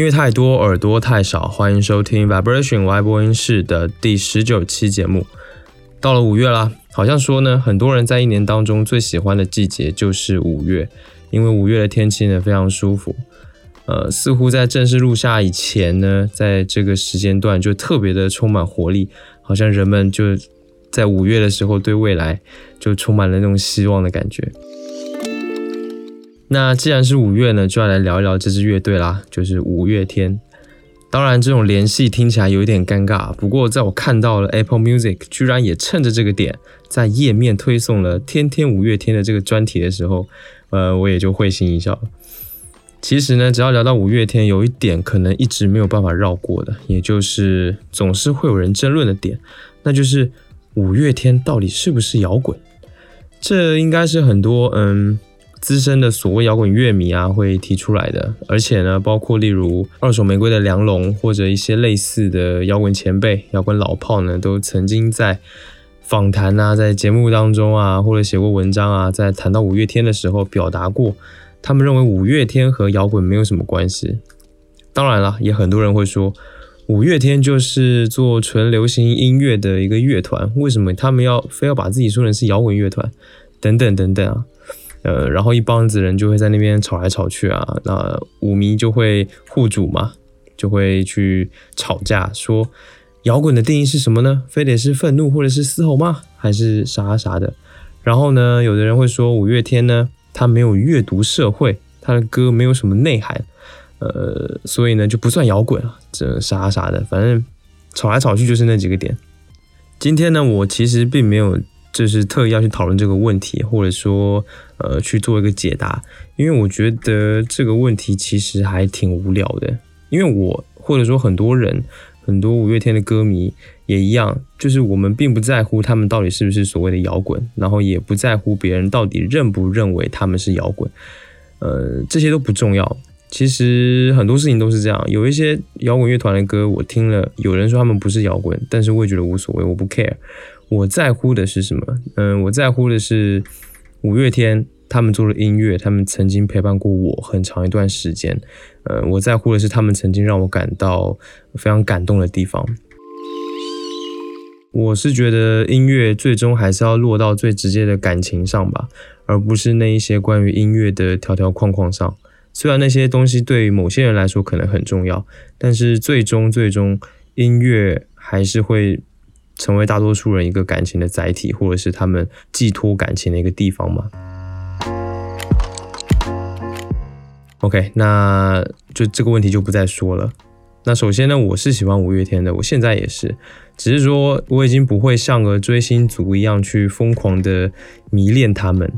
音乐太多，耳朵太少。欢迎收听 Vibration Y 播音室的第十九期节目。到了五月啦，好像说呢，很多人在一年当中最喜欢的季节就是五月，因为五月的天气呢非常舒服。呃，似乎在正式入夏以前呢，在这个时间段就特别的充满活力，好像人们就在五月的时候对未来就充满了那种希望的感觉。那既然是五月呢，就要来聊一聊这支乐队啦，就是五月天。当然，这种联系听起来有一点尴尬。不过，在我看到了 Apple Music 居然也趁着这个点，在页面推送了“天天五月天”的这个专题的时候，呃，我也就会心一笑。其实呢，只要聊到五月天，有一点可能一直没有办法绕过的，也就是总是会有人争论的点，那就是五月天到底是不是摇滚？这应该是很多嗯。资深的所谓摇滚乐迷啊，会提出来的，而且呢，包括例如二手玫瑰的梁龙，或者一些类似的摇滚前辈、摇滚老炮呢，都曾经在访谈啊，在节目当中啊，或者写过文章啊，在谈到五月天的时候，表达过他们认为五月天和摇滚没有什么关系。当然了，也很多人会说，五月天就是做纯流行音乐的一个乐团，为什么他们要非要把自己说成是摇滚乐团？等等等等啊。呃，然后一帮子人就会在那边吵来吵去啊，那舞迷就会互主嘛，就会去吵架，说摇滚的定义是什么呢？非得是愤怒或者是嘶吼吗？还是啥啥的？然后呢，有的人会说五月天呢，他没有阅读社会，他的歌没有什么内涵，呃，所以呢就不算摇滚啊，这啥啥的，反正吵来吵去就是那几个点。今天呢，我其实并没有。就是特意要去讨论这个问题，或者说，呃，去做一个解答，因为我觉得这个问题其实还挺无聊的。因为我或者说很多人，很多五月天的歌迷也一样，就是我们并不在乎他们到底是不是所谓的摇滚，然后也不在乎别人到底认不认为他们是摇滚，呃，这些都不重要。其实很多事情都是这样，有一些摇滚乐团的歌我听了，有人说他们不是摇滚，但是我也觉得无所谓，我不 care。我在乎的是什么？嗯，我在乎的是五月天他们做的音乐，他们曾经陪伴过我很长一段时间。呃，我在乎的是他们曾经让我感到非常感动的地方。我是觉得音乐最终还是要落到最直接的感情上吧，而不是那一些关于音乐的条条框框上。虽然那些东西对某些人来说可能很重要，但是最终最终音乐还是会。成为大多数人一个感情的载体，或者是他们寄托感情的一个地方嘛？OK，那就这个问题就不再说了。那首先呢，我是喜欢五月天的，我现在也是，只是说我已经不会像个追星族一样去疯狂的迷恋他们。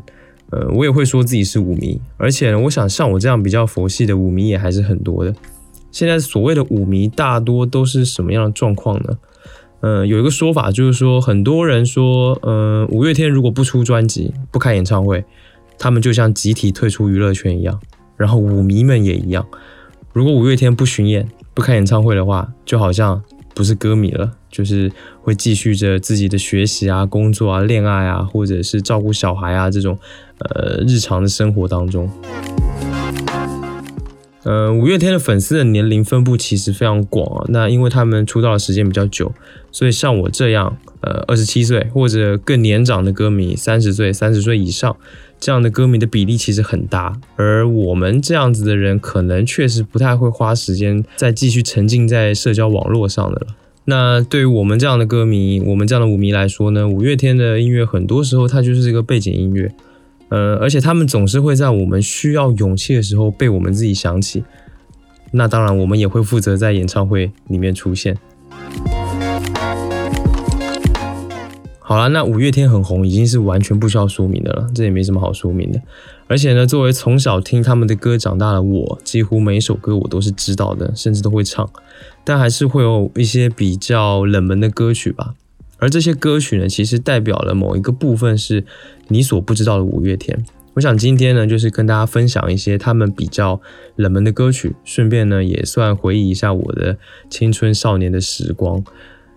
呃，我也会说自己是舞迷，而且呢，我想像我这样比较佛系的舞迷也还是很多的。现在所谓的舞迷大多都是什么样的状况呢？嗯，有一个说法就是说，很多人说，嗯，五月天如果不出专辑、不开演唱会，他们就像集体退出娱乐圈一样。然后舞迷们也一样，如果五月天不巡演、不开演唱会的话，就好像不是歌迷了，就是会继续着自己的学习啊、工作啊、恋爱啊，或者是照顾小孩啊这种呃日常的生活当中。呃，五月天的粉丝的年龄分布其实非常广啊。那因为他们出道的时间比较久，所以像我这样，呃，二十七岁或者更年长的歌迷，三十岁、三十岁以上这样的歌迷的比例其实很大。而我们这样子的人，可能确实不太会花时间再继续沉浸在社交网络上的了。那对于我们这样的歌迷，我们这样的舞迷来说呢，五月天的音乐很多时候它就是一个背景音乐。呃，而且他们总是会在我们需要勇气的时候被我们自己想起。那当然，我们也会负责在演唱会里面出现。好了，那五月天很红，已经是完全不需要说明的了，这也没什么好说明的。而且呢，作为从小听他们的歌长大的我，几乎每一首歌我都是知道的，甚至都会唱。但还是会有一些比较冷门的歌曲吧。而这些歌曲呢，其实代表了某一个部分是你所不知道的五月天。我想今天呢，就是跟大家分享一些他们比较冷门的歌曲，顺便呢也算回忆一下我的青春少年的时光。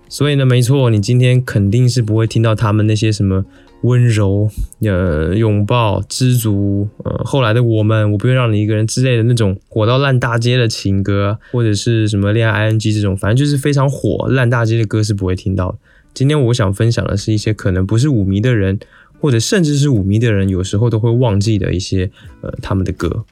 所以呢，没错，你今天肯定是不会听到他们那些什么温柔，呃，拥抱，知足，呃，后来的我们，我不愿让你一个人之类的那种火到烂大街的情歌，或者是什么恋爱 ing 这种，反正就是非常火烂大街的歌是不会听到的。今天我想分享的是一些可能不是舞迷的人，或者甚至是舞迷的人，有时候都会忘记的一些呃他们的歌。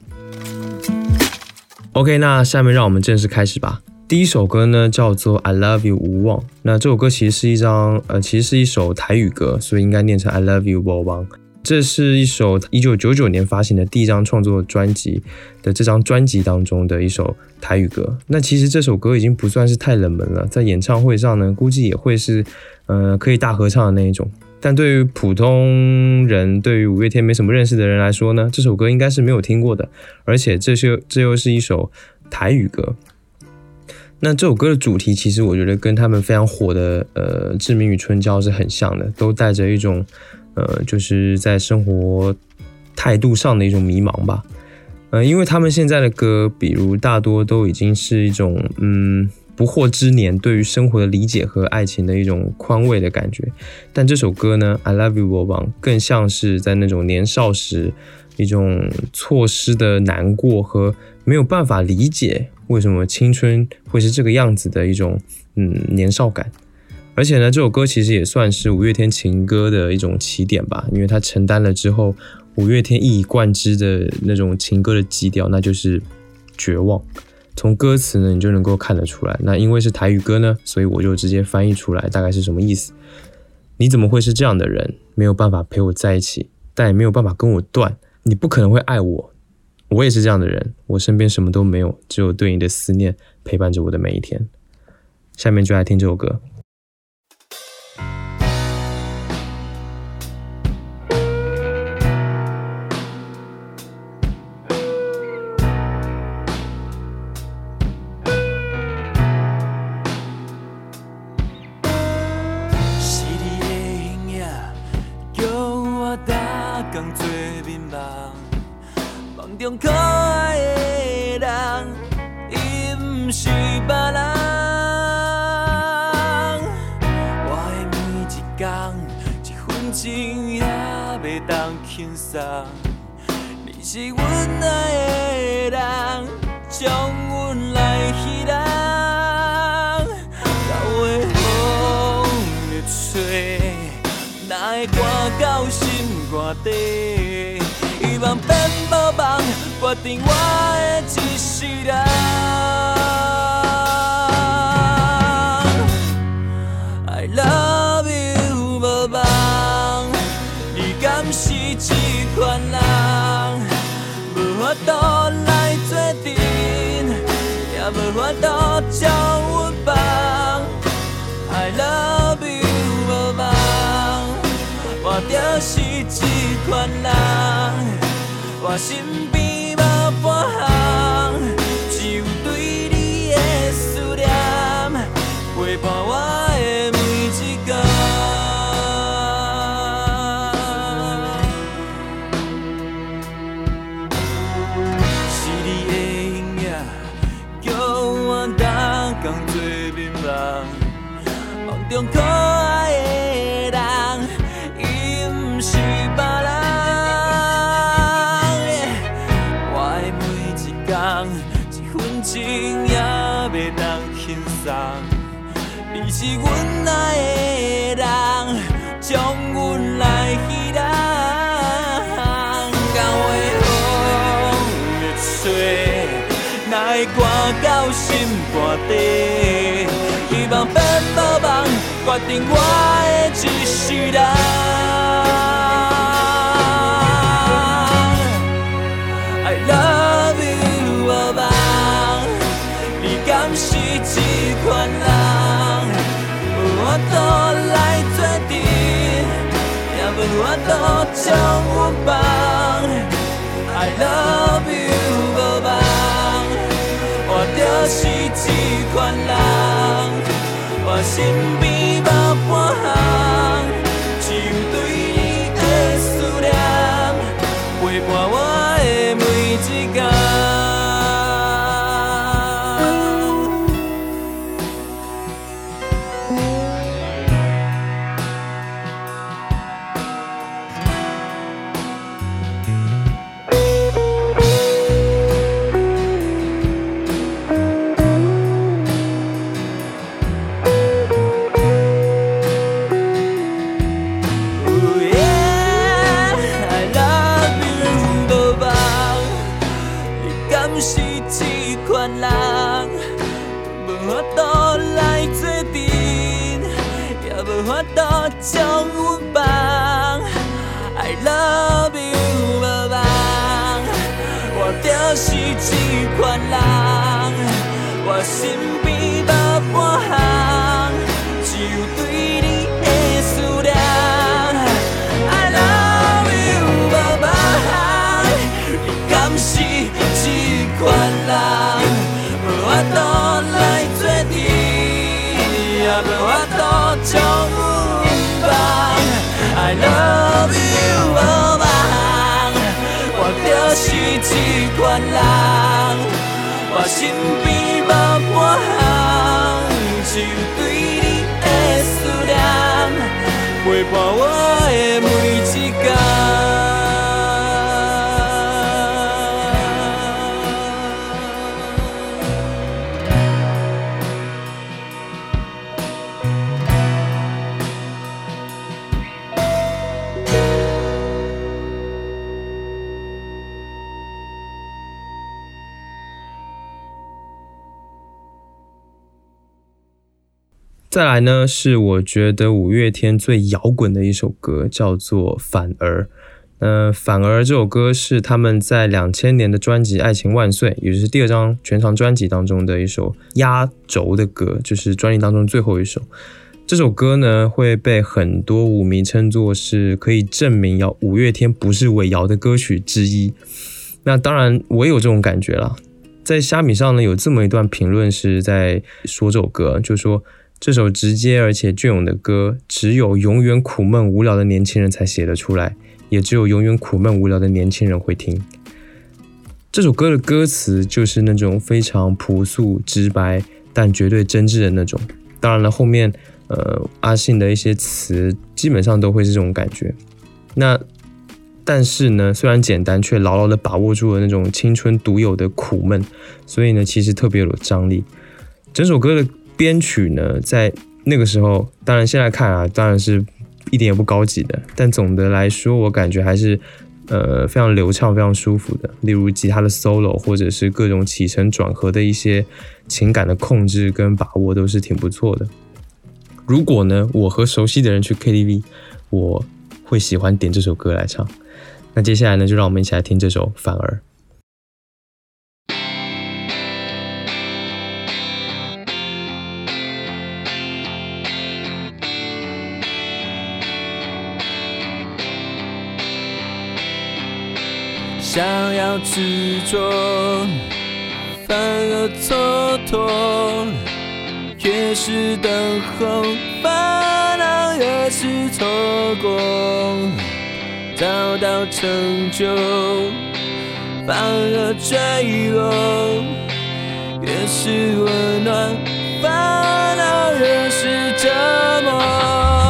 OK，那下面让我们正式开始吧。第一首歌呢叫做《I Love You》无望。那这首歌其实是一张呃，其实是一首台语歌，所以应该念成《I Love You》无望。这是一首一九九九年发行的第一张创作专辑的这张专辑当中的一首台语歌。那其实这首歌已经不算是太冷门了，在演唱会上呢，估计也会是呃可以大合唱的那一种。但对于普通人，对于五月天没什么认识的人来说呢，这首歌应该是没有听过的。而且这是这又是一首台语歌。那这首歌的主题，其实我觉得跟他们非常火的呃《志明与春娇》是很像的，都带着一种呃就是在生活态度上的一种迷茫吧。呃，因为他们现在的歌，比如大多都已经是一种嗯不惑之年对于生活的理解和爱情的一种宽慰的感觉。但这首歌呢，《I Love You》我往更像是在那种年少时一种错失的难过和没有办法理解。为什么青春会是这个样子的一种嗯年少感？而且呢，这首歌其实也算是五月天情歌的一种起点吧，因为它承担了之后五月天一以贯之的那种情歌的基调，那就是绝望。从歌词呢，你就能够看得出来。那因为是台语歌呢，所以我就直接翻译出来，大概是什么意思？你怎么会是这样的人？没有办法陪我在一起，但也没有办法跟我断。你不可能会爱我。我也是这样的人，我身边什么都没有，只有对你的思念陪伴着我的每一天。下面就来听这首歌。中可爱的人，伊毋是别人。我的每一工，一分钟也袂当轻松。你是阮爱的人，将阮来希望。老的风在吹，哪会寒到心肝底？望变无望，决定我的一世人。I love 无望，你敢是这款人？无法度来做阵，也无法度将阮放。I love you 无望，我就是这款人。身边无半项，只有对你的思念陪伴我的每一天。是你的影影，叫我逐天做眠梦，梦中希望变无梦，决定我的一世人。I love you 无梦，你甘是这款人？我都来做阵，也问我都将有梦。I love you。是一款人，我身边无半是这款人，我身边无半项，只有对你的思念，陪伴我的每一天。再来呢，是我觉得五月天最摇滚的一首歌，叫做《反而》。呃，《反而》这首歌是他们在两千年的专辑《爱情万岁》，也就是第二张全长专辑当中的一首压轴的歌，就是专辑当中最后一首。这首歌呢，会被很多舞迷称作是可以证明摇五月天不是伪摇的歌曲之一。那当然，我也有这种感觉啦。在虾米上呢，有这么一段评论是在说这首歌，就说。这首直接而且隽永的歌，只有永远苦闷无聊的年轻人才写得出来，也只有永远苦闷无聊的年轻人会听。这首歌的歌词就是那种非常朴素直白，但绝对真挚的那种。当然了，后面呃阿信的一些词基本上都会是这种感觉。那但是呢，虽然简单，却牢牢的把握住了那种青春独有的苦闷，所以呢，其实特别有张力。整首歌的。编曲呢，在那个时候，当然现在看啊，当然是一点也不高级的。但总的来说，我感觉还是呃非常流畅、非常舒服的。例如吉他的 solo，或者是各种起承转合的一些情感的控制跟把握，都是挺不错的。如果呢，我和熟悉的人去 KTV，我会喜欢点这首歌来唱。那接下来呢，就让我们一起来听这首《反而》。想要执着，反而蹉跎。越是等候，反而越是错过。找到成就，反而坠落。越是温暖，反而越是折磨。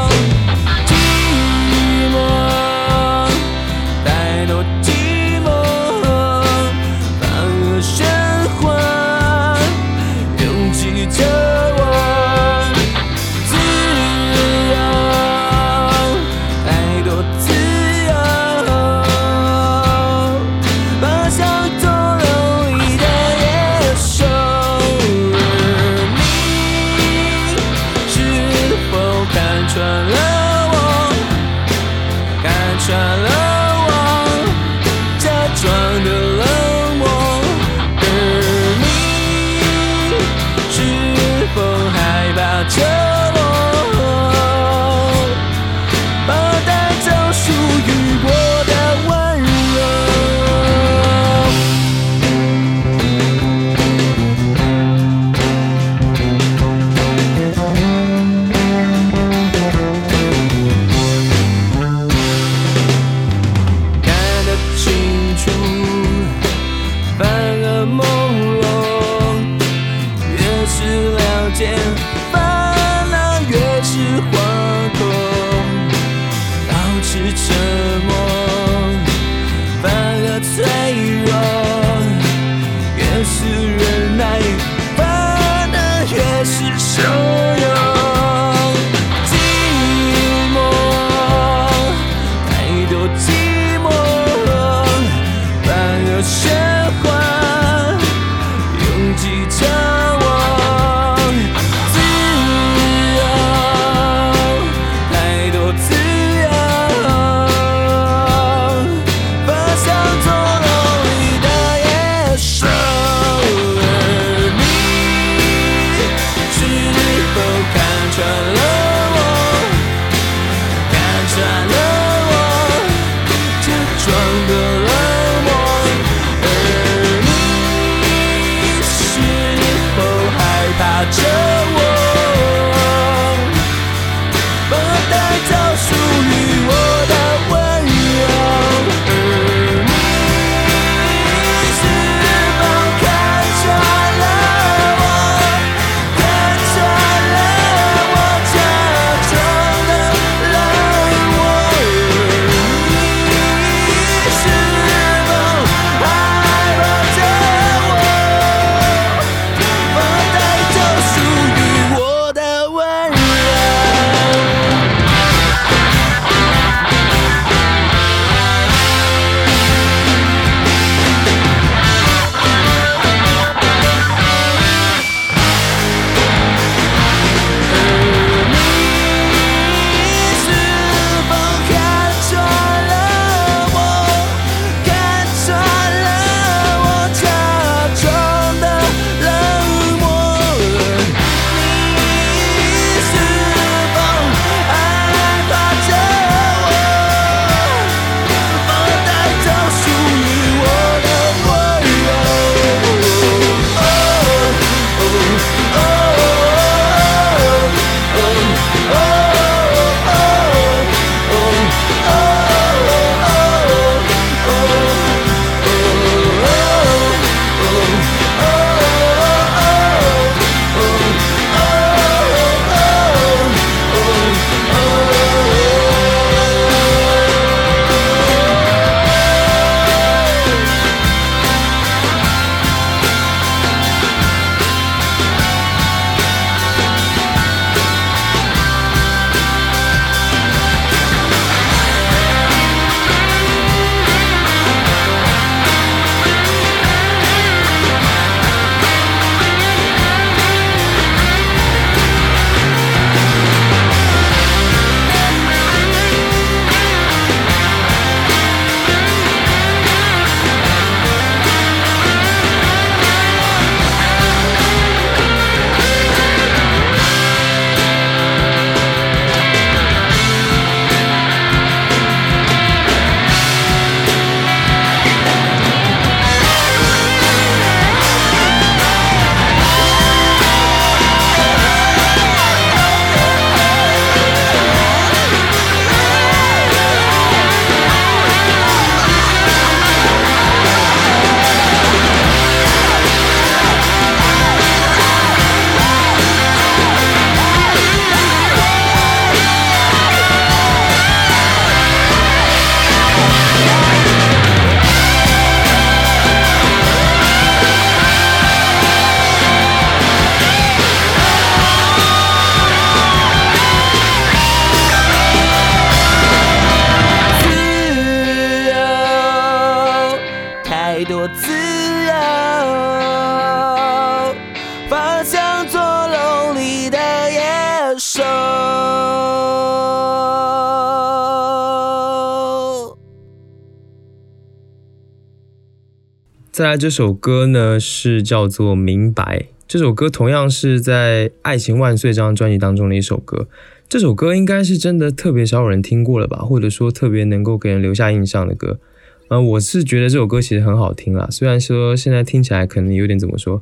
再来这首歌呢是叫做《明白》，这首歌同样是在《爱情万岁》这张专辑当中的一首歌。这首歌应该是真的特别少有人听过了吧，或者说特别能够给人留下印象的歌。呃，我是觉得这首歌其实很好听啊，虽然说现在听起来可能有点怎么说，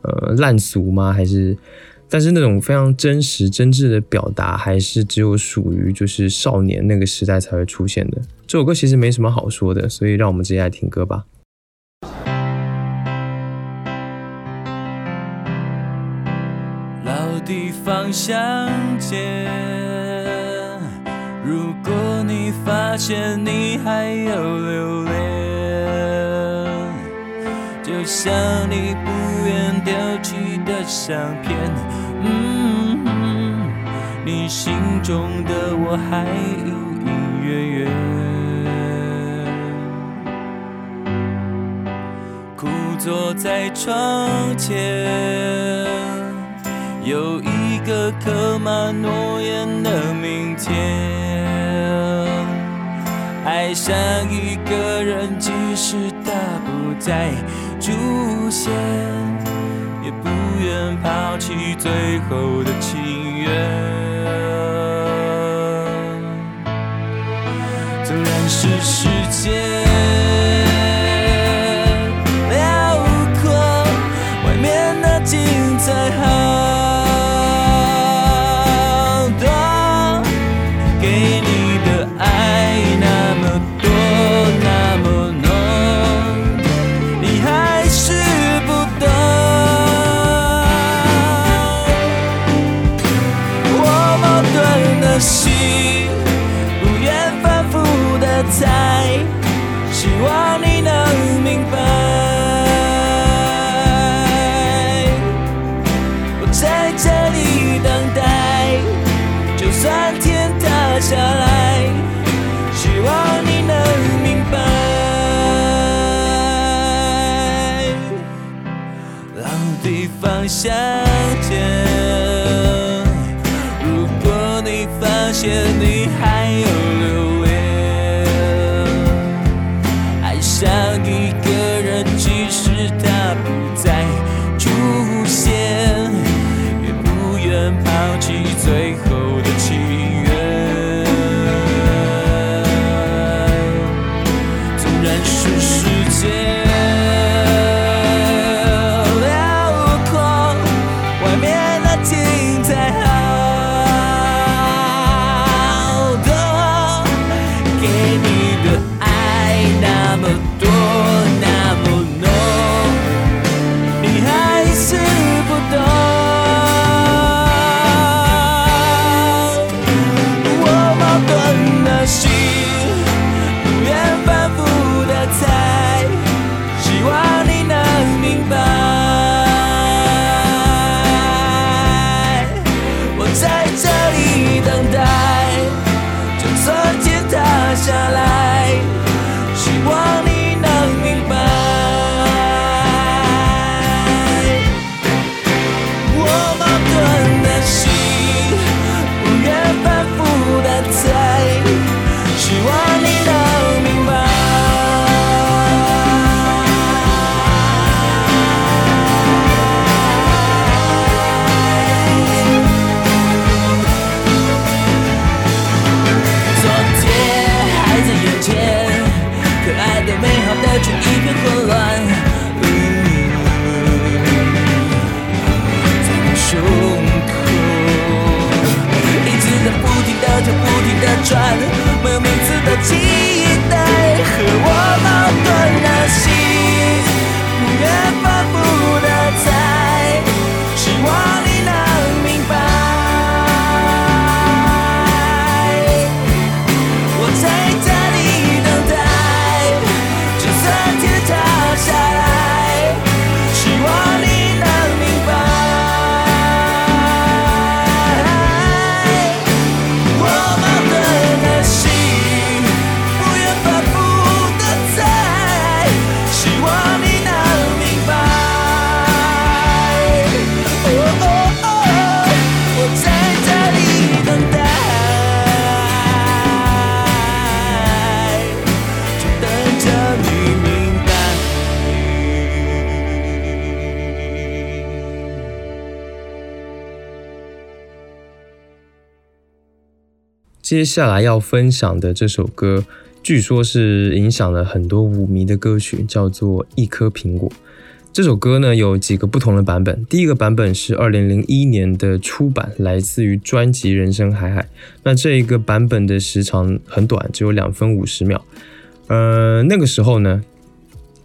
呃，烂俗吗？还是，但是那种非常真实、真挚的表达，还是只有属于就是少年那个时代才会出现的。这首歌其实没什么好说的，所以让我们直接来听歌吧。方向见。如果你发现你还有留恋，就像你不愿丢弃的相片，嗯，你心中的我还隐隐约约。枯坐在窗前，有一个刻满诺言的明天。爱上一个人，即使他不再出现，也不愿抛弃最后的情缘。纵然是世界接下来要分享的这首歌，据说是影响了很多舞迷的歌曲，叫做《一颗苹果》。这首歌呢有几个不同的版本，第一个版本是二零零一年的出版，来自于专辑《人生海海》。那这一个版本的时长很短，只有两分五十秒。呃，那个时候呢，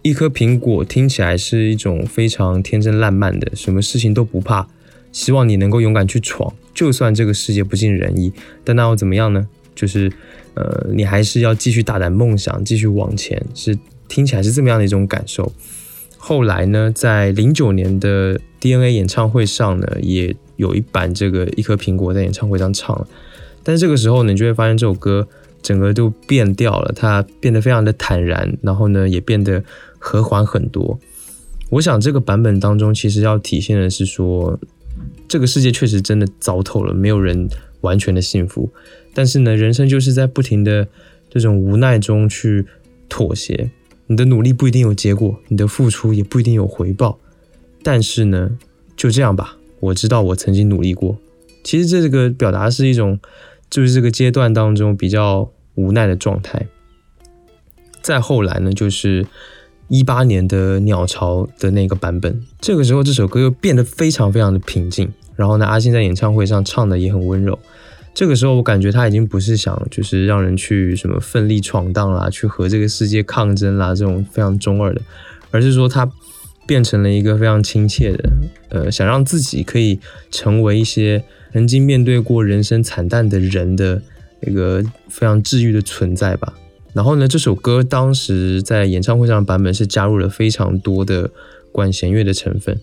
一颗苹果听起来是一种非常天真烂漫的，什么事情都不怕，希望你能够勇敢去闯，就算这个世界不尽人意，但那又怎么样呢？就是呃，你还是要继续大胆梦想，继续往前，是听起来是这么样的一种感受。后来呢，在零九年的 DNA 演唱会上呢，也有一版这个一颗苹果在演唱会上唱了，但这个时候呢，你就会发现这首歌整个都变调了，它变得非常的坦然，然后呢，也变得和缓很多。我想这个版本当中，其实要体现的是说，这个世界确实真的糟透了，没有人完全的幸福。但是呢，人生就是在不停的这种无奈中去妥协。你的努力不一定有结果，你的付出也不一定有回报。但是呢，就这样吧，我知道我曾经努力过。其实这个表达是一种，就是这个阶段当中比较无奈的状态。再后来呢，就是一八年的鸟巢的那个版本，这个时候这首歌又变得非常非常的平静。然后呢，阿信在演唱会上唱的也很温柔。这个时候我感觉他已经不是想就是让人去什么奋力闯荡啦，去和这个世界抗争啦这种非常中二的，而是说他变成了一个非常亲切的，呃，想让自己可以成为一些曾经面对过人生惨淡的人的一个非常治愈的存在吧。然后呢，这首歌当时在演唱会上的版本是加入了非常多的管弦乐的成分。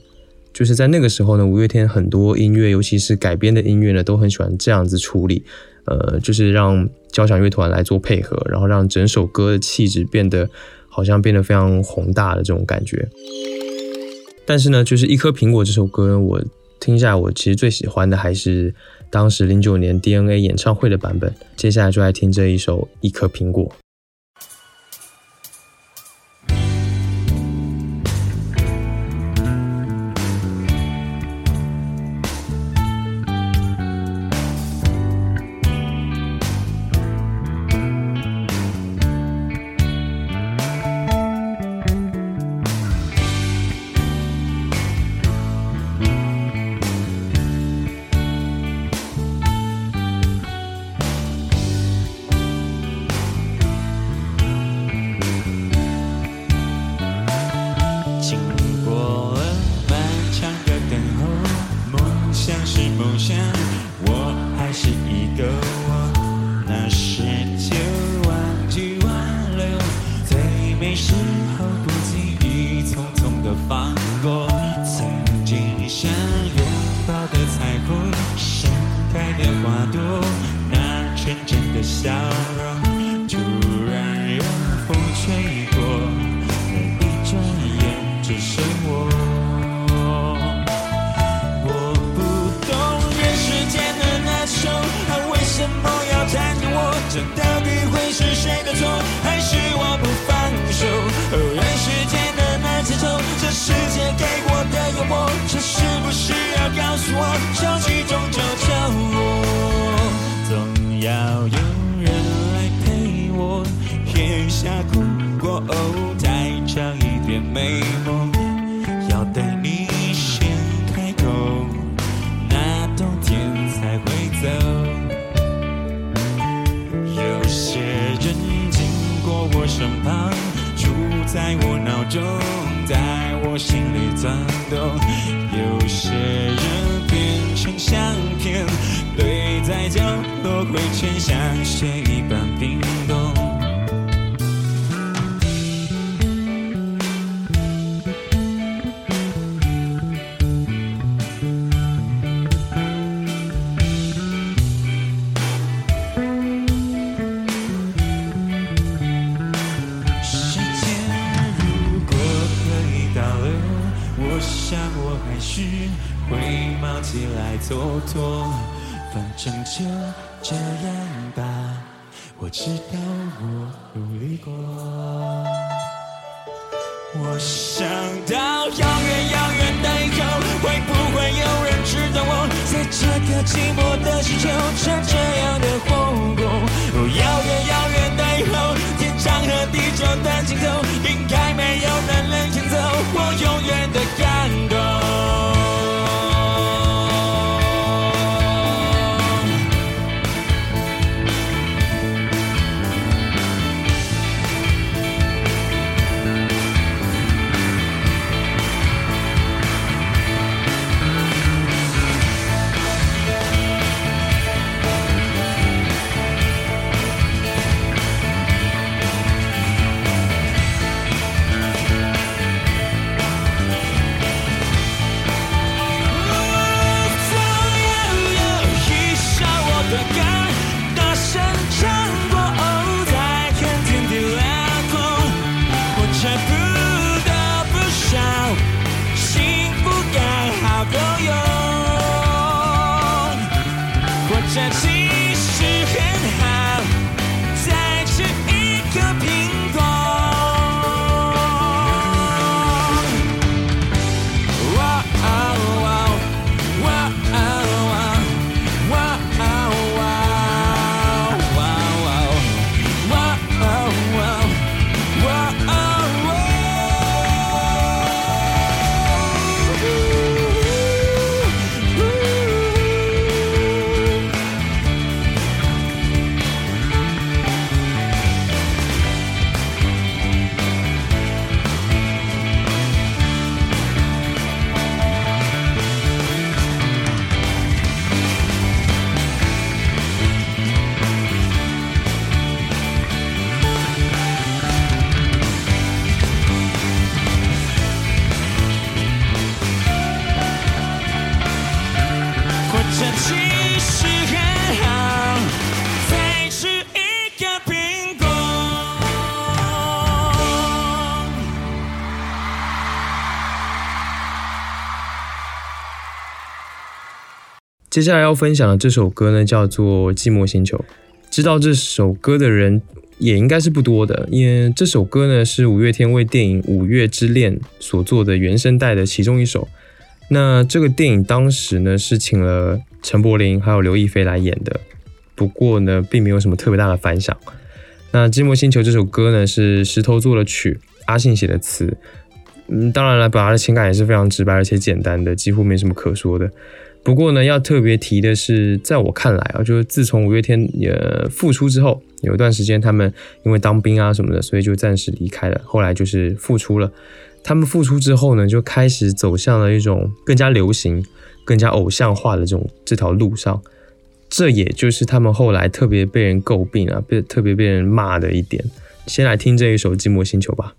就是在那个时候呢，五月天很多音乐，尤其是改编的音乐呢，都很喜欢这样子处理，呃，就是让交响乐团来做配合，然后让整首歌的气质变得好像变得非常宏大的这种感觉。但是呢，就是一颗苹果这首歌呢，我听下来，我其实最喜欢的还是当时零九年 DNA 演唱会的版本。接下来就来听这一首一颗苹果。我想到遥远遥远的以后会不会有人知道我在这个寂寞的星球吃这样的火锅遥远遥远的以后天长和地久的尽头应该没有人能抢走我永远的接下来要分享的这首歌呢，叫做《寂寞星球》。知道这首歌的人也应该是不多的，因为这首歌呢是五月天为电影《五月之恋》所做的原声带的其中一首。那这个电影当时呢是请了陈柏霖还有刘亦菲来演的，不过呢并没有什么特别大的反响。那《寂寞星球》这首歌呢是石头做了曲，阿信写的词。嗯，当然了，表达的情感也是非常直白而且简单的，几乎没什么可说的。不过呢，要特别提的是，在我看来啊，就是自从五月天也复出之后，有一段时间他们因为当兵啊什么的，所以就暂时离开了。后来就是复出了。他们复出之后呢，就开始走向了一种更加流行、更加偶像化的这种这条路上。这也就是他们后来特别被人诟病啊，被特别被人骂的一点。先来听这一首《寂寞星球》吧。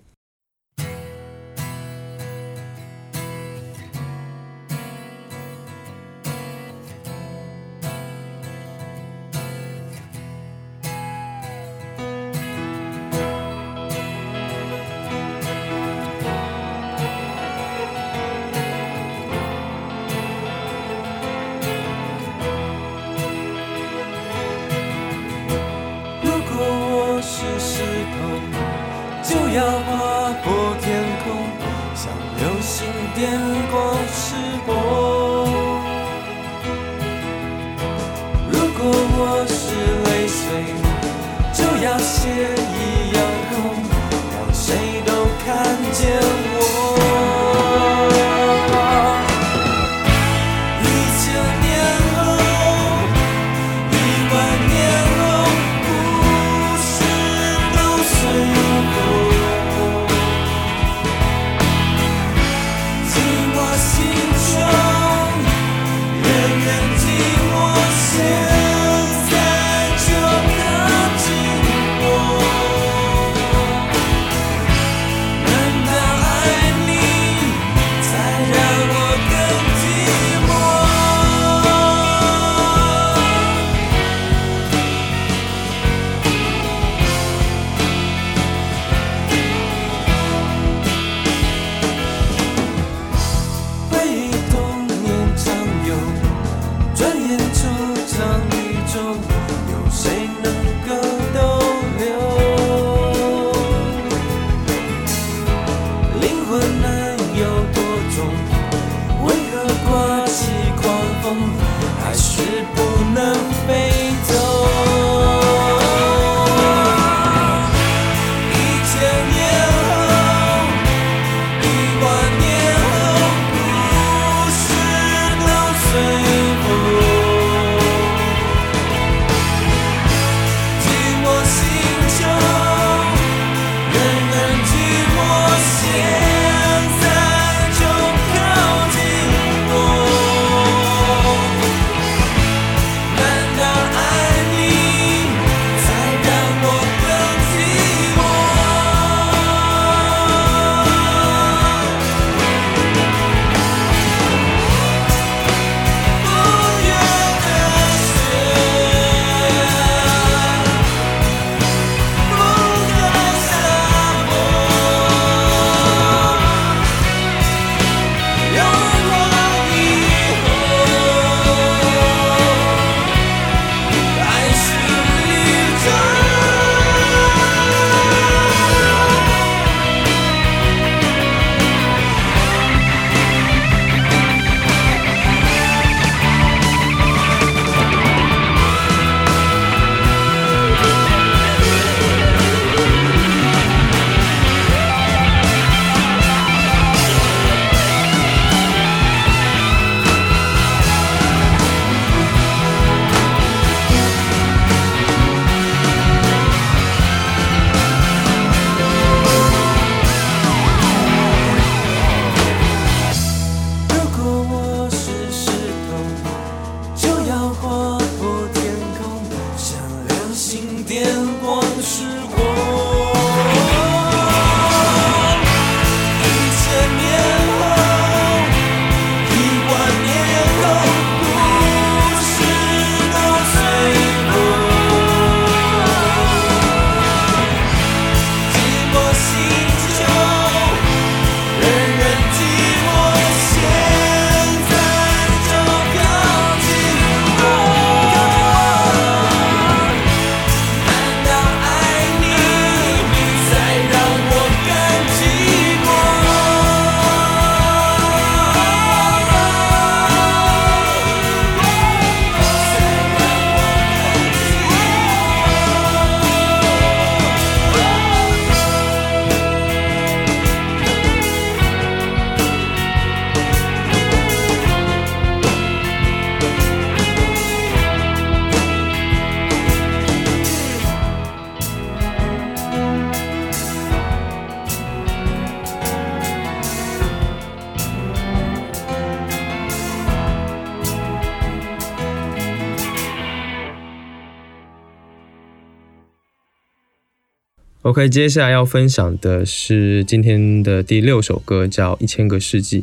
OK，接下来要分享的是今天的第六首歌，叫《一千个世纪》。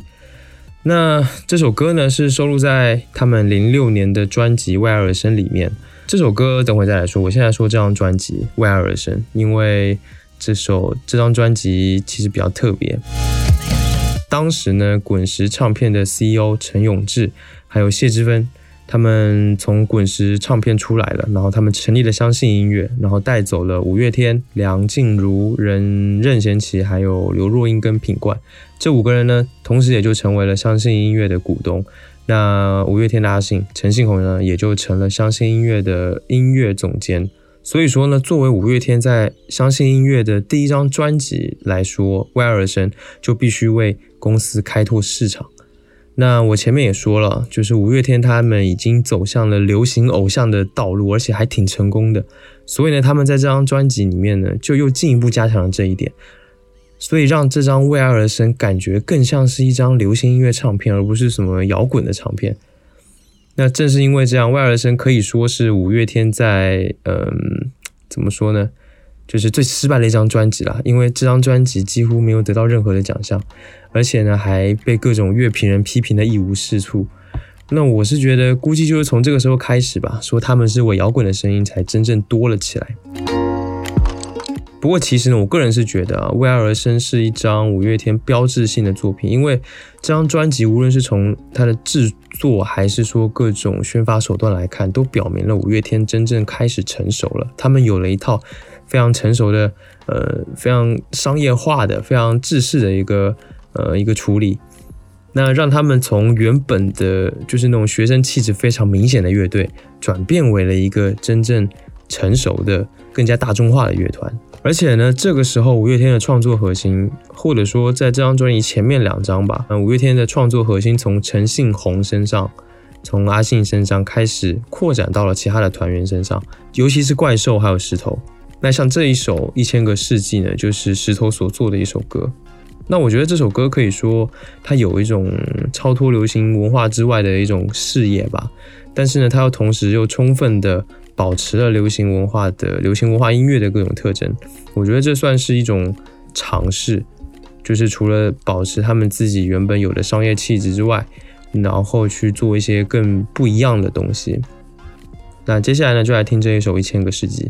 那这首歌呢，是收录在他们零六年的专辑《为爱而生》里面。这首歌等会再来说，我现在说这张专辑《为爱而生》，因为这首这张专辑其实比较特别。当时呢，滚石唱片的 CEO 陈永志还有谢之芬。他们从滚石唱片出来了，然后他们成立了相信音乐，然后带走了五月天、梁静茹、任任贤齐，还有刘若英跟品冠这五个人呢，同时也就成为了相信音乐的股东。那五月天的阿信陈信宏呢，也就成了相信音乐的音乐总监。所以说呢，作为五月天在相信音乐的第一张专辑来说，《威尔森》就必须为公司开拓市场。那我前面也说了，就是五月天他们已经走向了流行偶像的道路，而且还挺成功的。所以呢，他们在这张专辑里面呢，就又进一步加强了这一点，所以让这张《为爱而生》感觉更像是一张流行音乐唱片，而不是什么摇滚的唱片。那正是因为这样，《为爱而生》可以说是五月天在嗯，怎么说呢？就是最失败的一张专辑啦，因为这张专辑几乎没有得到任何的奖项，而且呢还被各种乐评人批评的一无是处。那我是觉得，估计就是从这个时候开始吧，说他们是伪摇滚的声音才真正多了起来。不过其实呢，我个人是觉得啊，《为爱而生》是一张五月天标志性的作品，因为这张专辑无论是从它的制作，还是说各种宣发手段来看，都表明了五月天真正开始成熟了，他们有了一套。非常成熟的，呃，非常商业化的、非常制式的一个呃一个处理，那让他们从原本的就是那种学生气质非常明显的乐队，转变为了一个真正成熟的、更加大众化的乐团。而且呢，这个时候五月天的创作核心，或者说在这张专辑前面两张吧，五月天的创作核心从陈信宏身上，从阿信身上开始扩展到了其他的团员身上，尤其是怪兽还有石头。那像这一首《一千个世纪》呢，就是石头所做的一首歌。那我觉得这首歌可以说它有一种超脱流行文化之外的一种视野吧。但是呢，它又同时又充分的保持了流行文化的流行文化音乐的各种特征。我觉得这算是一种尝试，就是除了保持他们自己原本有的商业气质之外，然后去做一些更不一样的东西。那接下来呢，就来听这一首《一千个世纪》。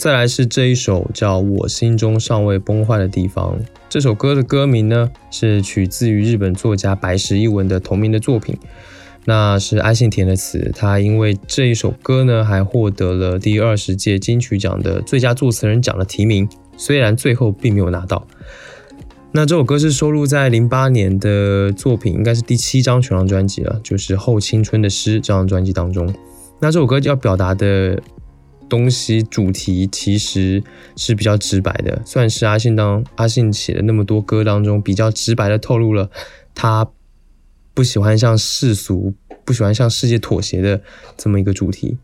再来是这一首叫《我心中尚未崩坏的地方》。这首歌的歌名呢是取自于日本作家白石一文的同名的作品，那是阿信填的词。他因为这一首歌呢，还获得了第二十届金曲奖的最佳作词人奖的提名，虽然最后并没有拿到。那这首歌是收录在零八年的作品，应该是第七张全张专辑了，就是《后青春的诗》这张专辑当中。那这首歌要表达的东西主题其实是比较直白的，算是阿信当阿信写的那么多歌当中比较直白的透露了他不喜欢向世俗、不喜欢向世界妥协的这么一个主题。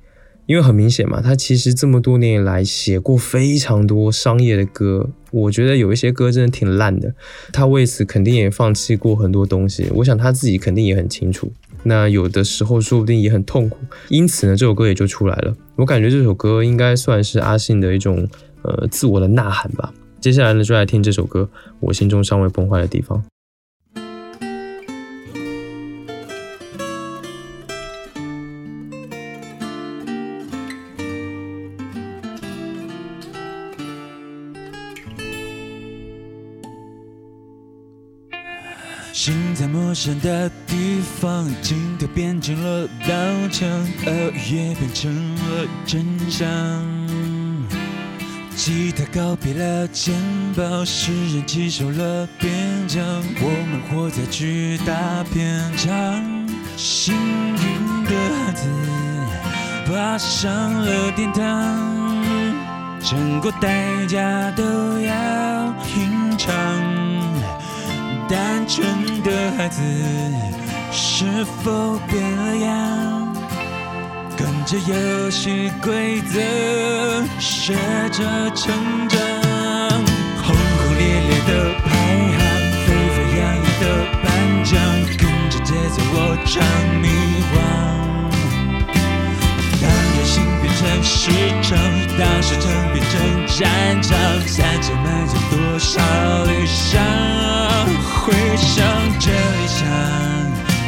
因为很明显嘛，他其实这么多年以来写过非常多商业的歌，我觉得有一些歌真的挺烂的。他为此肯定也放弃过很多东西，我想他自己肯定也很清楚。那有的时候说不定也很痛苦，因此呢，这首歌也就出来了。我感觉这首歌应该算是阿信的一种呃自我的呐喊吧。接下来呢，就来听这首歌《我心中尚未崩坏的地方》。心在陌生的地方，镜头变成了刀枪，耳语也变成了真相。吉他告别了肩膀，诗人接受了边疆，我们活在巨大片场。幸运的孩子爬上了殿堂，整个代价都要品尝。单纯的孩子是否变了样？跟着游戏规则学着成长，轰轰烈烈的排行，沸沸扬扬的颁奖，跟着节奏我唱迷惘。当市场，当市场变成战场，三千埋着多少理想？回想这理想，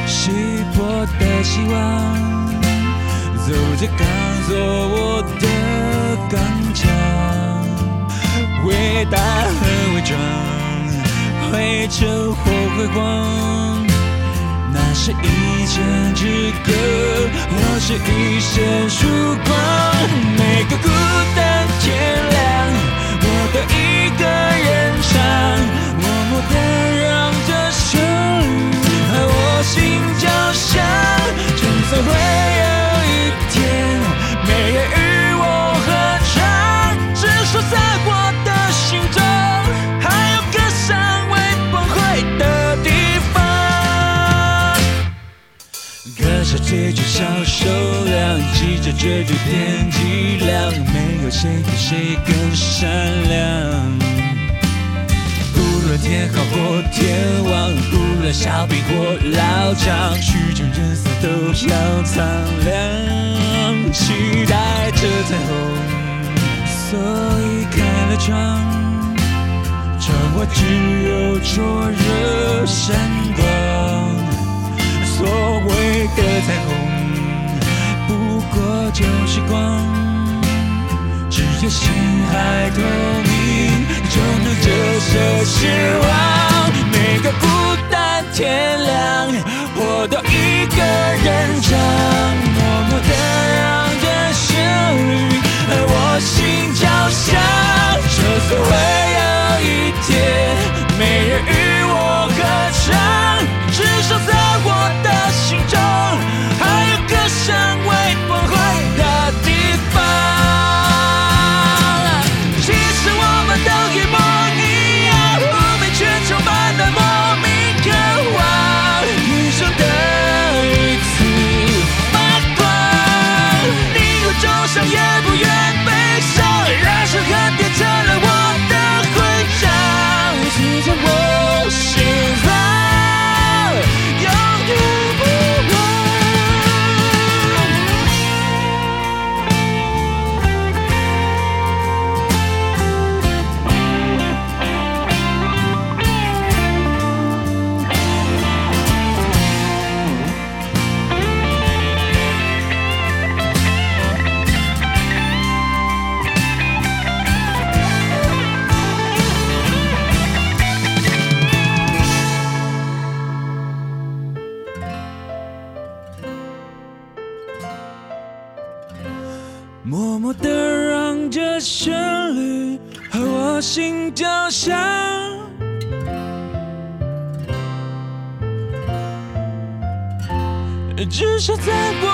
稀薄的希望，走着钢做我的钢枪，伟大和伪装，灰尘或辉煌。是一线之隔，或是一线曙光。每个孤单天亮，我都一个人唱，默默的让这旋律和我心交响。就算会有一天，没人歌手追逐销售量，记着追逐天际亮，没有谁比谁更善良。无论天好或天亡，无论小兵或老将，曲终人散都要苍凉。期待着彩虹，所以开了窗，窗外只有灼热闪。所谓的彩虹，不过就是光，只要心还透明，就能折射失望。每个孤单天亮，我都一个人唱，默默的让这旋律和我心交响。就算会有一天没人与我合唱，至少在中还有个尚未这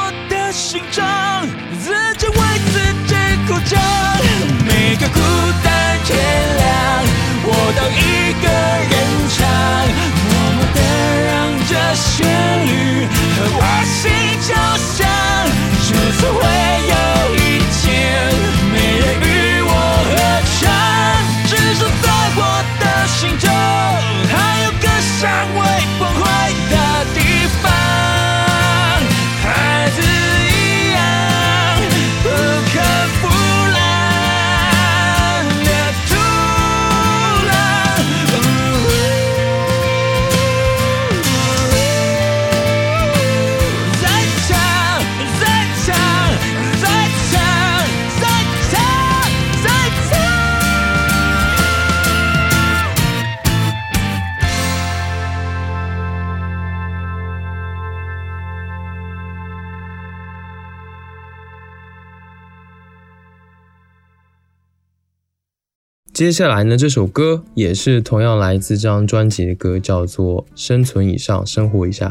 接下来呢，这首歌也是同样来自这张专辑的歌，叫做《生存以上，生活以下》。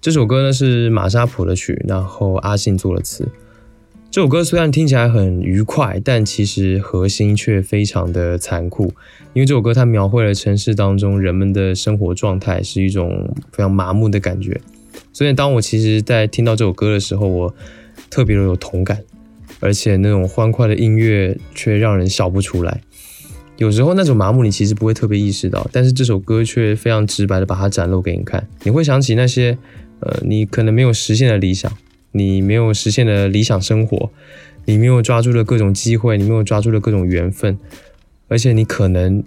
这首歌呢是玛莎谱的曲，然后阿信做了词。这首歌虽然听起来很愉快，但其实核心却非常的残酷，因为这首歌它描绘了城市当中人们的生活状态是一种非常麻木的感觉。所以当我其实在听到这首歌的时候，我特别的有同感，而且那种欢快的音乐却让人笑不出来。有时候那种麻木你其实不会特别意识到，但是这首歌却非常直白的把它展露给你看。你会想起那些，呃，你可能没有实现的理想，你没有实现的理想生活，你没有抓住的各种机会，你没有抓住的各种缘分，而且你可能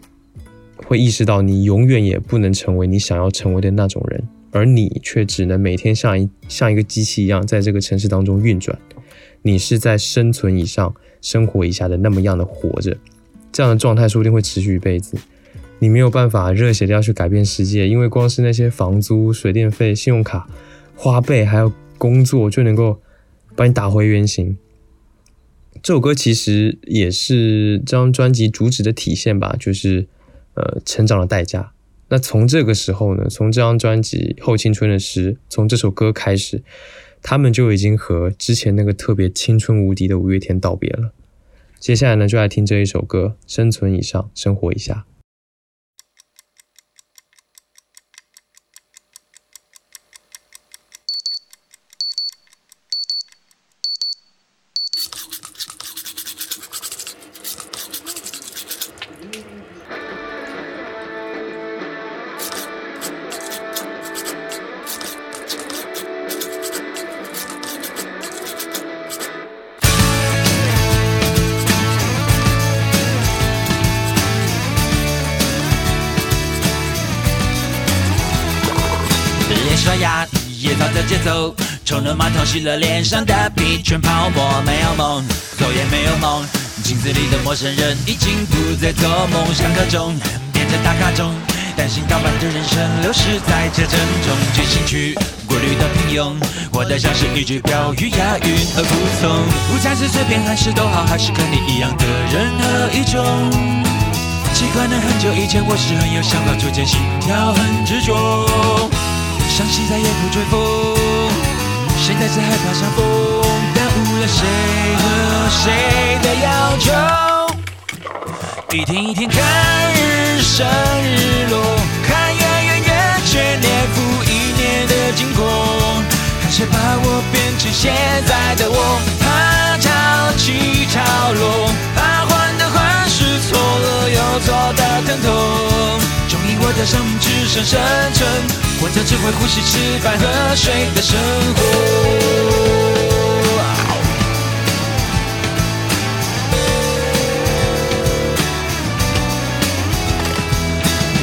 会意识到，你永远也不能成为你想要成为的那种人，而你却只能每天像一像一个机器一样，在这个城市当中运转。你是在生存以上、生活以下的那么样的活着。这样的状态说不定会持续一辈子。你没有办法热血的要去改变世界，因为光是那些房租、水电费、信用卡花呗，还有工作就能够把你打回原形。这首歌其实也是这张专辑主旨的体现吧，就是呃成长的代价。那从这个时候呢，从这张专辑《后青春的诗》，从这首歌开始，他们就已经和之前那个特别青春无敌的五月天道别了。接下来呢，就来听这一首歌《生存以上，生活以下》。刷牙也照着节奏，冲了马桶洗了脸上的皮，全泡沫没有梦，做也没有梦。镜子里的陌生人已经不再做梦，上课中变成打卡中，担心倒班的人生流逝在这阵中，举行去过滤的平庸，活得像是一句标语，押韵而服从。午餐是随便还是都好，还是跟你一样的任何一种。习惯了很久以前，我是很有想法，逐渐心跳很执着。伤心再也不追风，谁再次害怕相逢，耽误了谁和谁的要求。一天一天看日升日落，看月圆月缺年复一年的经过，看谁把我变成现在的我，怕潮起潮落，怕患得患失，错了又错的疼痛。终于我的生命只剩生存，活着只会呼吸、吃饭喝水的生活。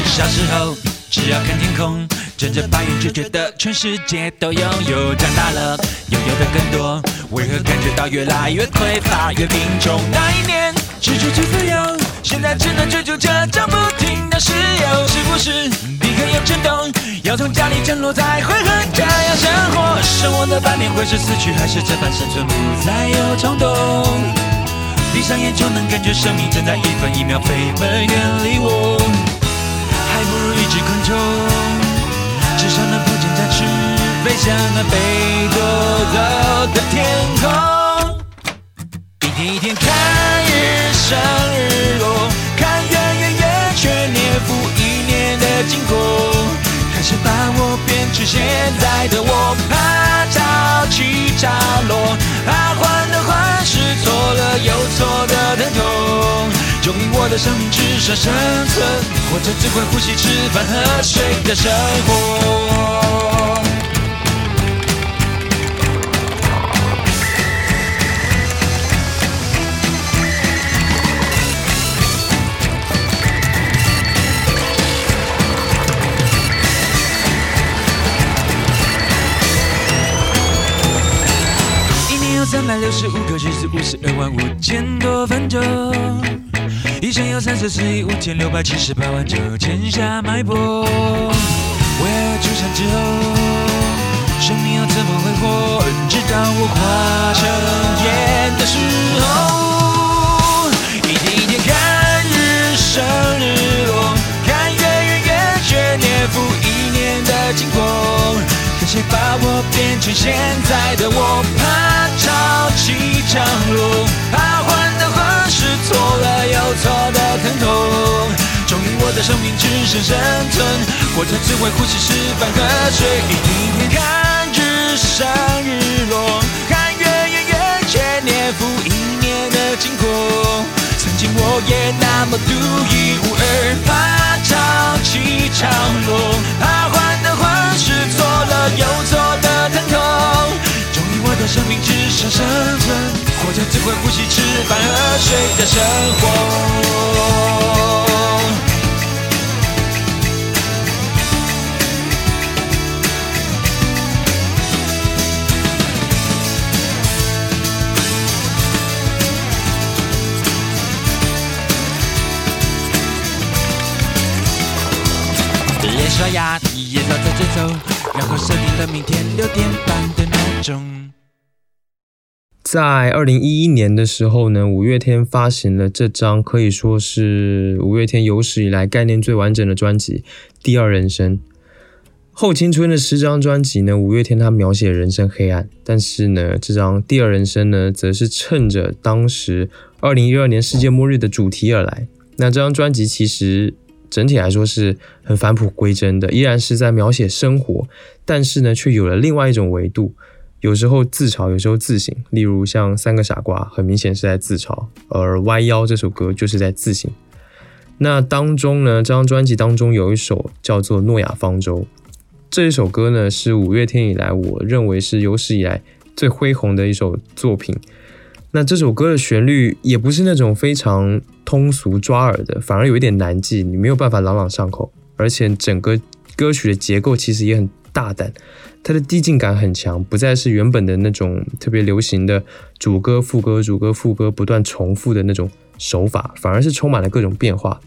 小时候只要看天空，睁着白眼就觉得全世界都拥有。长大了，拥有的更多，为何感觉到越来越匮乏、越贫穷？那一年只追求自由，现在只能追逐着叫不停的石油。是不是你很有震动？要从家里降落在会很这样生活？生活的半年会是死去，还是这般生存不再有冲动？闭上眼就能感觉生命正在一分一秒飞奔远离我。还不如一只昆虫，至少能不见展翅，飞向那被夺走的天空。一天一天看日升日落，看圆圆圆缺年复一年的经过，开始把我变成现在的我，怕潮起潮落，怕患得患失，错了又错的疼痛。我的生命只剩生存，活着只会呼吸、吃饭和睡的生活。一年有三百六十五个日子，五十二万五千多分钟。一生有三十四亿五千六百七十八万九千下脉搏。为爱出生之后，生命要怎么挥霍？直到我化成烟的时候，一天一天看日升日落，看月圆月缺年复一年的经过。谁把我变成现在的我？怕潮起潮落，怕患得患失，错了又错的疼痛。终于我的生命只剩生存，活着只会呼吸、吃饭和水。一天一天看日升日落，看月圆月缺年复一年的经过。曾经我也那么独一无二，怕潮起潮落，怕患得患有，错的疼痛。终于我的生命只剩生存，活着只会呼吸、吃饭和睡的生活。刷牙也照着节奏，然后设定了明天六点半的闹钟。在二零一一年的时候呢，五月天发行了这张可以说是五月天有史以来概念最完整的专辑《第二人生》。后青春的十张专辑呢，五月天他描写人生黑暗，但是呢，这张《第二人生》呢，则是趁着当时二零一二年世界末日的主题而来。那这张专辑其实整体来说是很返璞归真的，依然是在描写生活，但是呢，却有了另外一种维度。有时候自嘲，有时候自省。例如像《三个傻瓜》，很明显是在自嘲；而《弯腰》这首歌就是在自省。那当中呢，这张专辑当中有一首叫做《诺亚方舟》，这一首歌呢是五月天以来我认为是有史以来最恢宏的一首作品。那这首歌的旋律也不是那种非常通俗抓耳的，反而有一点难记，你没有办法朗朗上口。而且整个歌曲的结构其实也很大胆，它的递进感很强，不再是原本的那种特别流行的主歌副歌主歌副歌不断重复的那种手法，反而是充满了各种变化。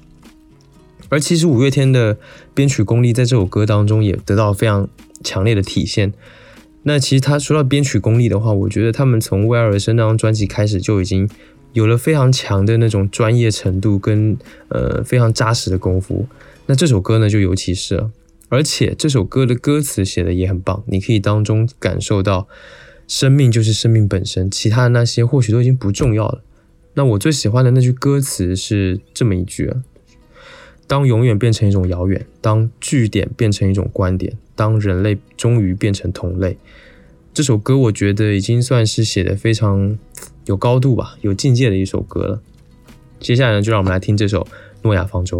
而其实五月天的编曲功力在这首歌当中也得到非常强烈的体现。那其实他说到编曲功力的话，我觉得他们从《威尔森》那张专辑开始就已经有了非常强的那种专业程度跟呃非常扎实的功夫。那这首歌呢就尤其是，而且这首歌的歌词写的也很棒，你可以当中感受到生命就是生命本身，其他的那些或许都已经不重要了。那我最喜欢的那句歌词是这么一句啊。当永远变成一种遥远，当据点变成一种观点，当人类终于变成同类，这首歌我觉得已经算是写的非常有高度吧，有境界的一首歌了。接下来呢，就让我们来听这首《诺亚方舟》。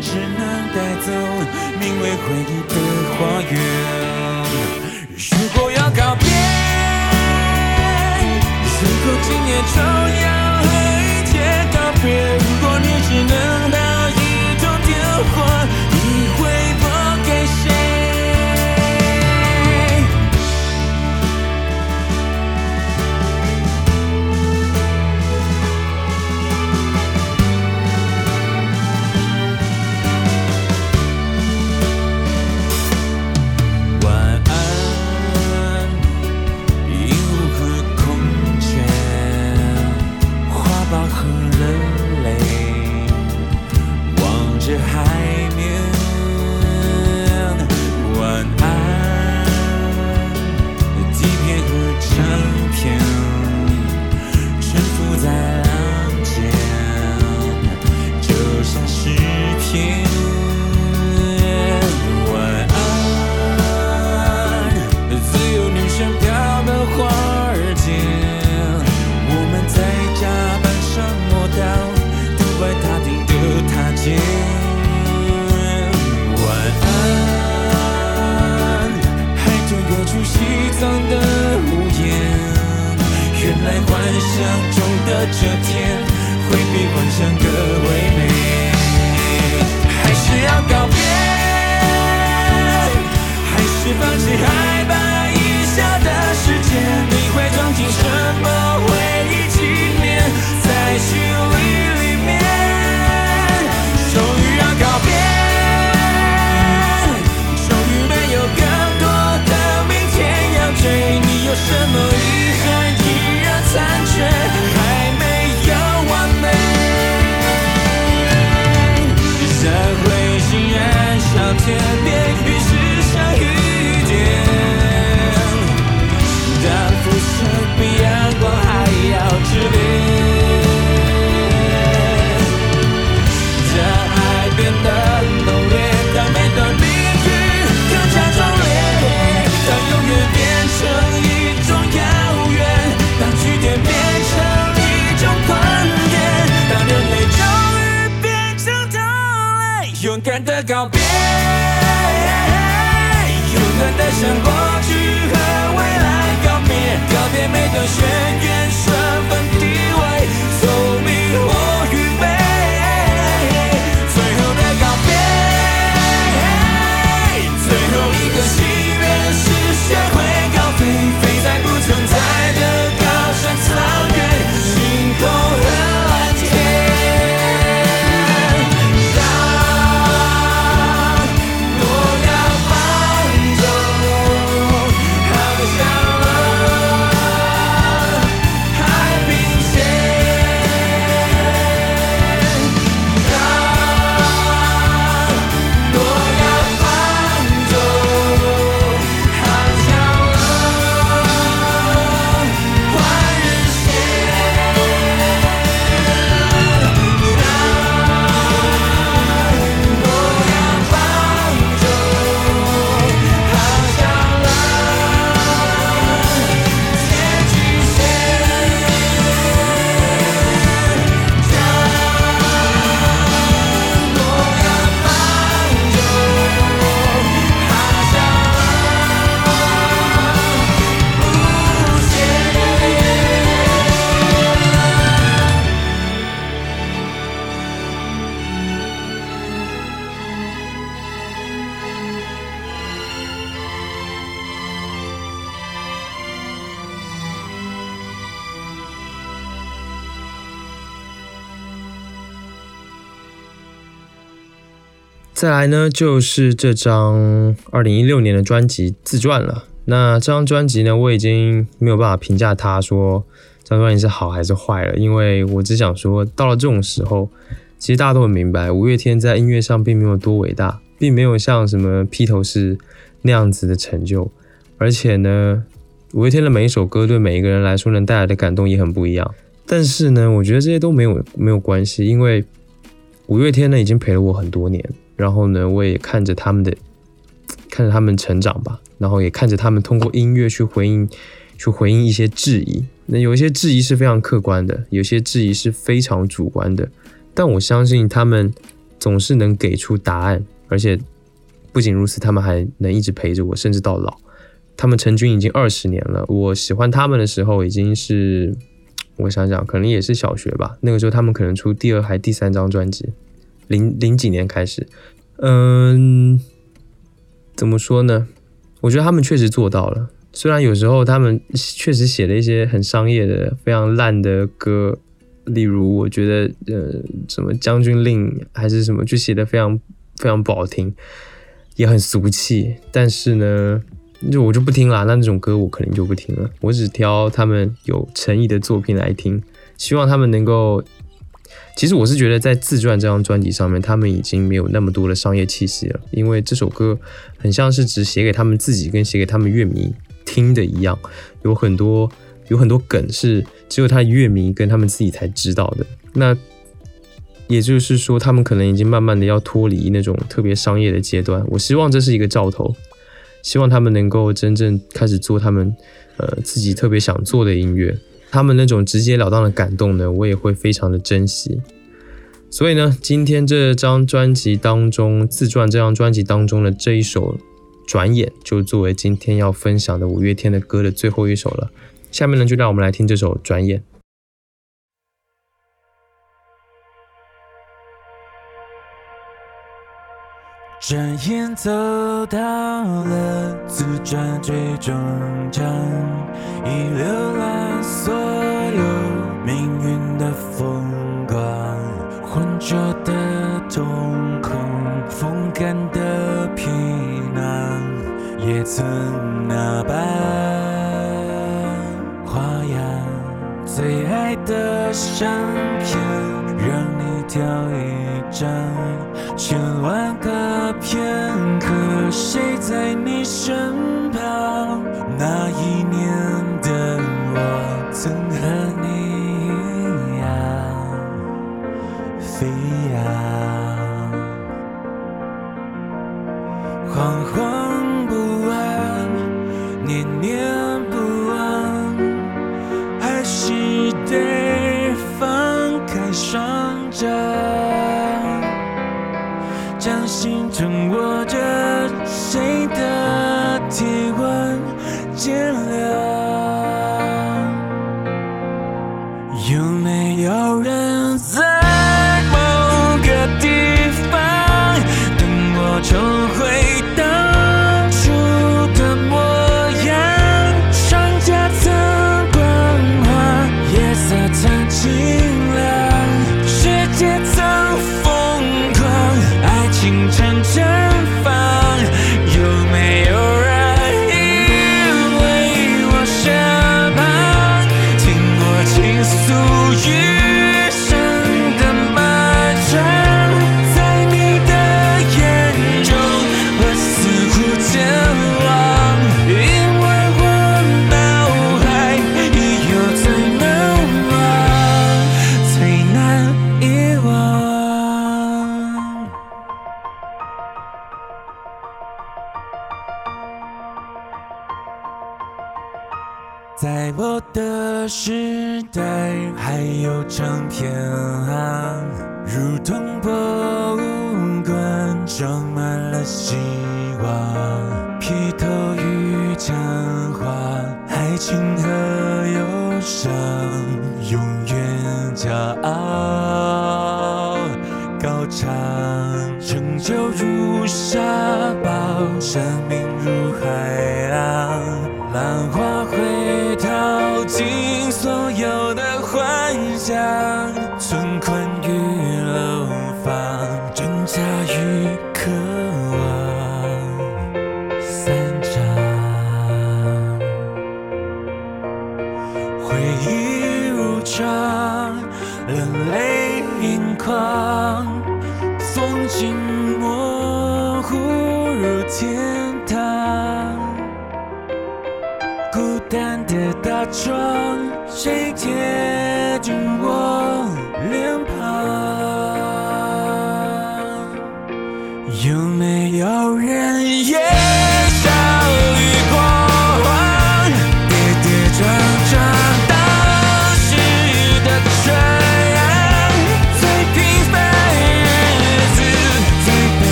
只能带走名为回忆的花园。如果要告别。如果今夜就要和一切告别。的屋檐。原来幻想中的这天，会比幻想更唯美。还是要告别，还是放弃害怕一下的时间？你会装进什么勇敢的告别，勇敢的向过去和未来告别，告别每段旋律再来呢，就是这张二零一六年的专辑自传了。那这张专辑呢，我已经没有办法评价它说这张专辑是好还是坏了，因为我只想说，到了这种时候，其实大家都很明白，五月天在音乐上并没有多伟大，并没有像什么披头士那样子的成就，而且呢，五月天的每一首歌对每一个人来说能带来的感动也很不一样。但是呢，我觉得这些都没有没有关系，因为五月天呢已经陪了我很多年，然后呢，我也看着他们的，看着他们成长吧，然后也看着他们通过音乐去回应，去回应一些质疑。那有一些质疑是非常客观的，有些质疑是非常主观的，但我相信他们总是能给出答案，而且不仅如此，他们还能一直陪着我，甚至到老。他们成军已经二十年了，我喜欢他们的时候已经是。我想想，可能也是小学吧。那个时候他们可能出第二还第三张专辑，零零几年开始。嗯，怎么说呢？我觉得他们确实做到了。虽然有时候他们确实写了一些很商业的、非常烂的歌，例如我觉得呃什么将军令还是什么，就写的非常非常不好听，也很俗气。但是呢。就我就不听啦，那那种歌我可能就不听了。我只挑他们有诚意的作品来听，希望他们能够。其实我是觉得在自传这张专辑上面，他们已经没有那么多的商业气息了，因为这首歌很像是只写给他们自己跟写给他们乐迷听的一样，有很多 有很多梗是只有他乐迷跟他们自己才知道的。那也就是说，他们可能已经慢慢的要脱离那种特别商业的阶段。我希望这是一个兆头。希望他们能够真正开始做他们，呃，自己特别想做的音乐。他们那种直截了当的感动呢，我也会非常的珍惜。所以呢，今天这张专辑当中，自传这张专辑当中的这一首《转眼》，就作为今天要分享的五月天的歌的最后一首了。下面呢，就让我们来听这首《转眼》。转眼走到了自传最终章，已浏览所有命运的风光，浑浊的瞳孔，风干的皮囊，也曾那般花样。最爱的相片，让你挑一张，千万个。片刻，谁在你身旁？那一年，曾和你一样飞扬，惶惶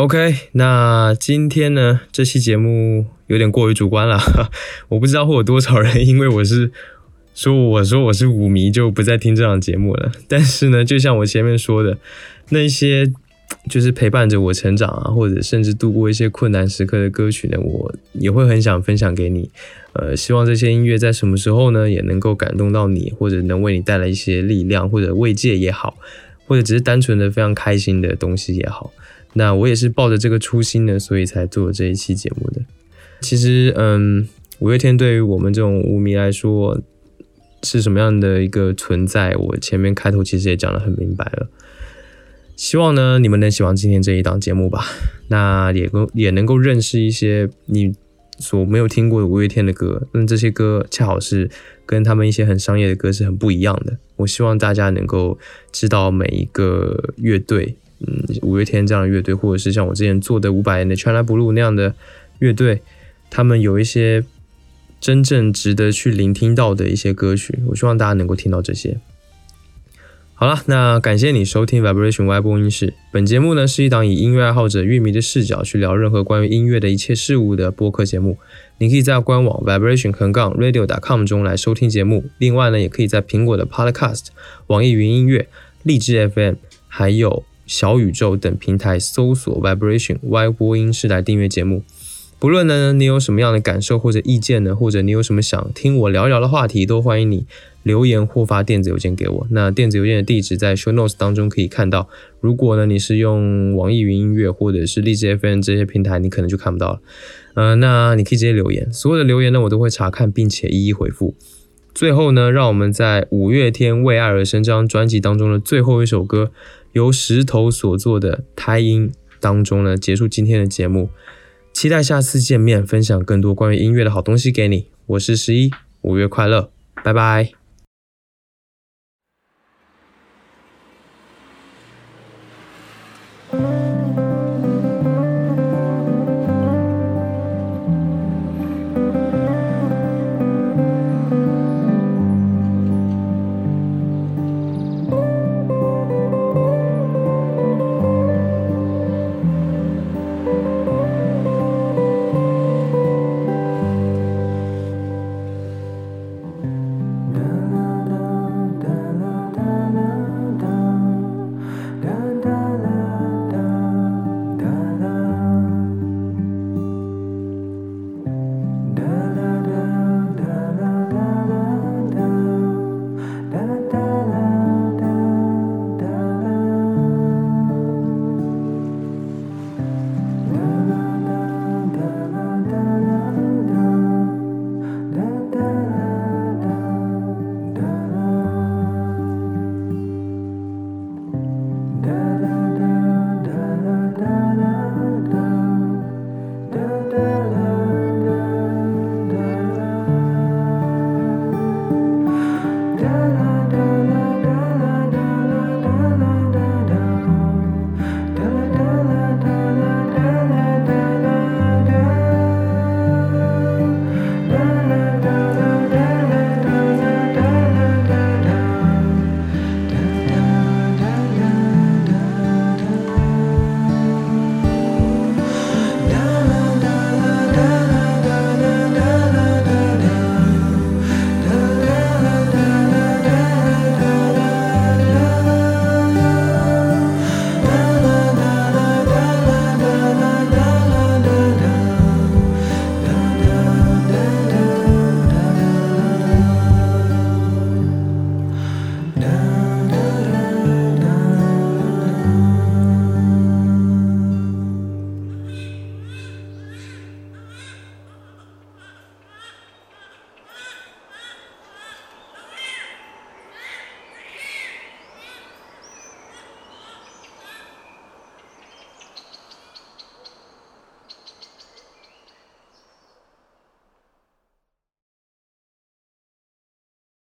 OK，那今天呢，这期节目有点过于主观了，我不知道会有多少人因为我是说我说我是舞迷就不再听这档节目了。但是呢，就像我前面说的，那些就是陪伴着我成长啊，或者甚至度过一些困难时刻的歌曲呢，我也会很想分享给你。呃，希望这些音乐在什么时候呢，也能够感动到你，或者能为你带来一些力量，或者慰藉也好，或者只是单纯的非常开心的东西也好。那我也是抱着这个初心呢，所以才做这一期节目的。其实，嗯，五月天对于我们这种舞迷来说是什么样的一个存在，我前面开头其实也讲得很明白了。希望呢你们能喜欢今天这一档节目吧，那也够也能够认识一些你所没有听过的五月天的歌，那这些歌恰好是跟他们一些很商业的歌是很不一样的。我希望大家能够知道每一个乐队。嗯，五月天这样的乐队，或者是像我之前做的五百年的 China Blue 那样的乐队，他们有一些真正值得去聆听到的一些歌曲，我希望大家能够听到这些。好了，那感谢你收听 Vibration Y 播音室。本节目呢是一档以音乐爱好者、乐迷的视角去聊任何关于音乐的一切事物的播客节目。你可以在官网 vibration 横杠 radio.com 中来收听节目。另外呢，也可以在苹果的 Podcast、网易云音乐、荔枝 FM 还有小宇宙等平台搜索 Vibration Y 播音室来订阅节目。不论呢你有什么样的感受或者意见呢，或者你有什么想听我聊聊的话题，都欢迎你留言或发电子邮件给我。那电子邮件的地址在 show notes 当中可以看到。如果呢你是用网易云音乐或者是荔枝 FM 这些平台，你可能就看不到了。嗯、那你可以直接留言，所有的留言呢我都会查看并且一一回复。最后呢，让我们在五月天《为爱而生》这张专辑当中的最后一首歌，由石头所做的胎音当中呢，结束今天的节目。期待下次见面，分享更多关于音乐的好东西给你。我是十一，五月快乐，拜拜。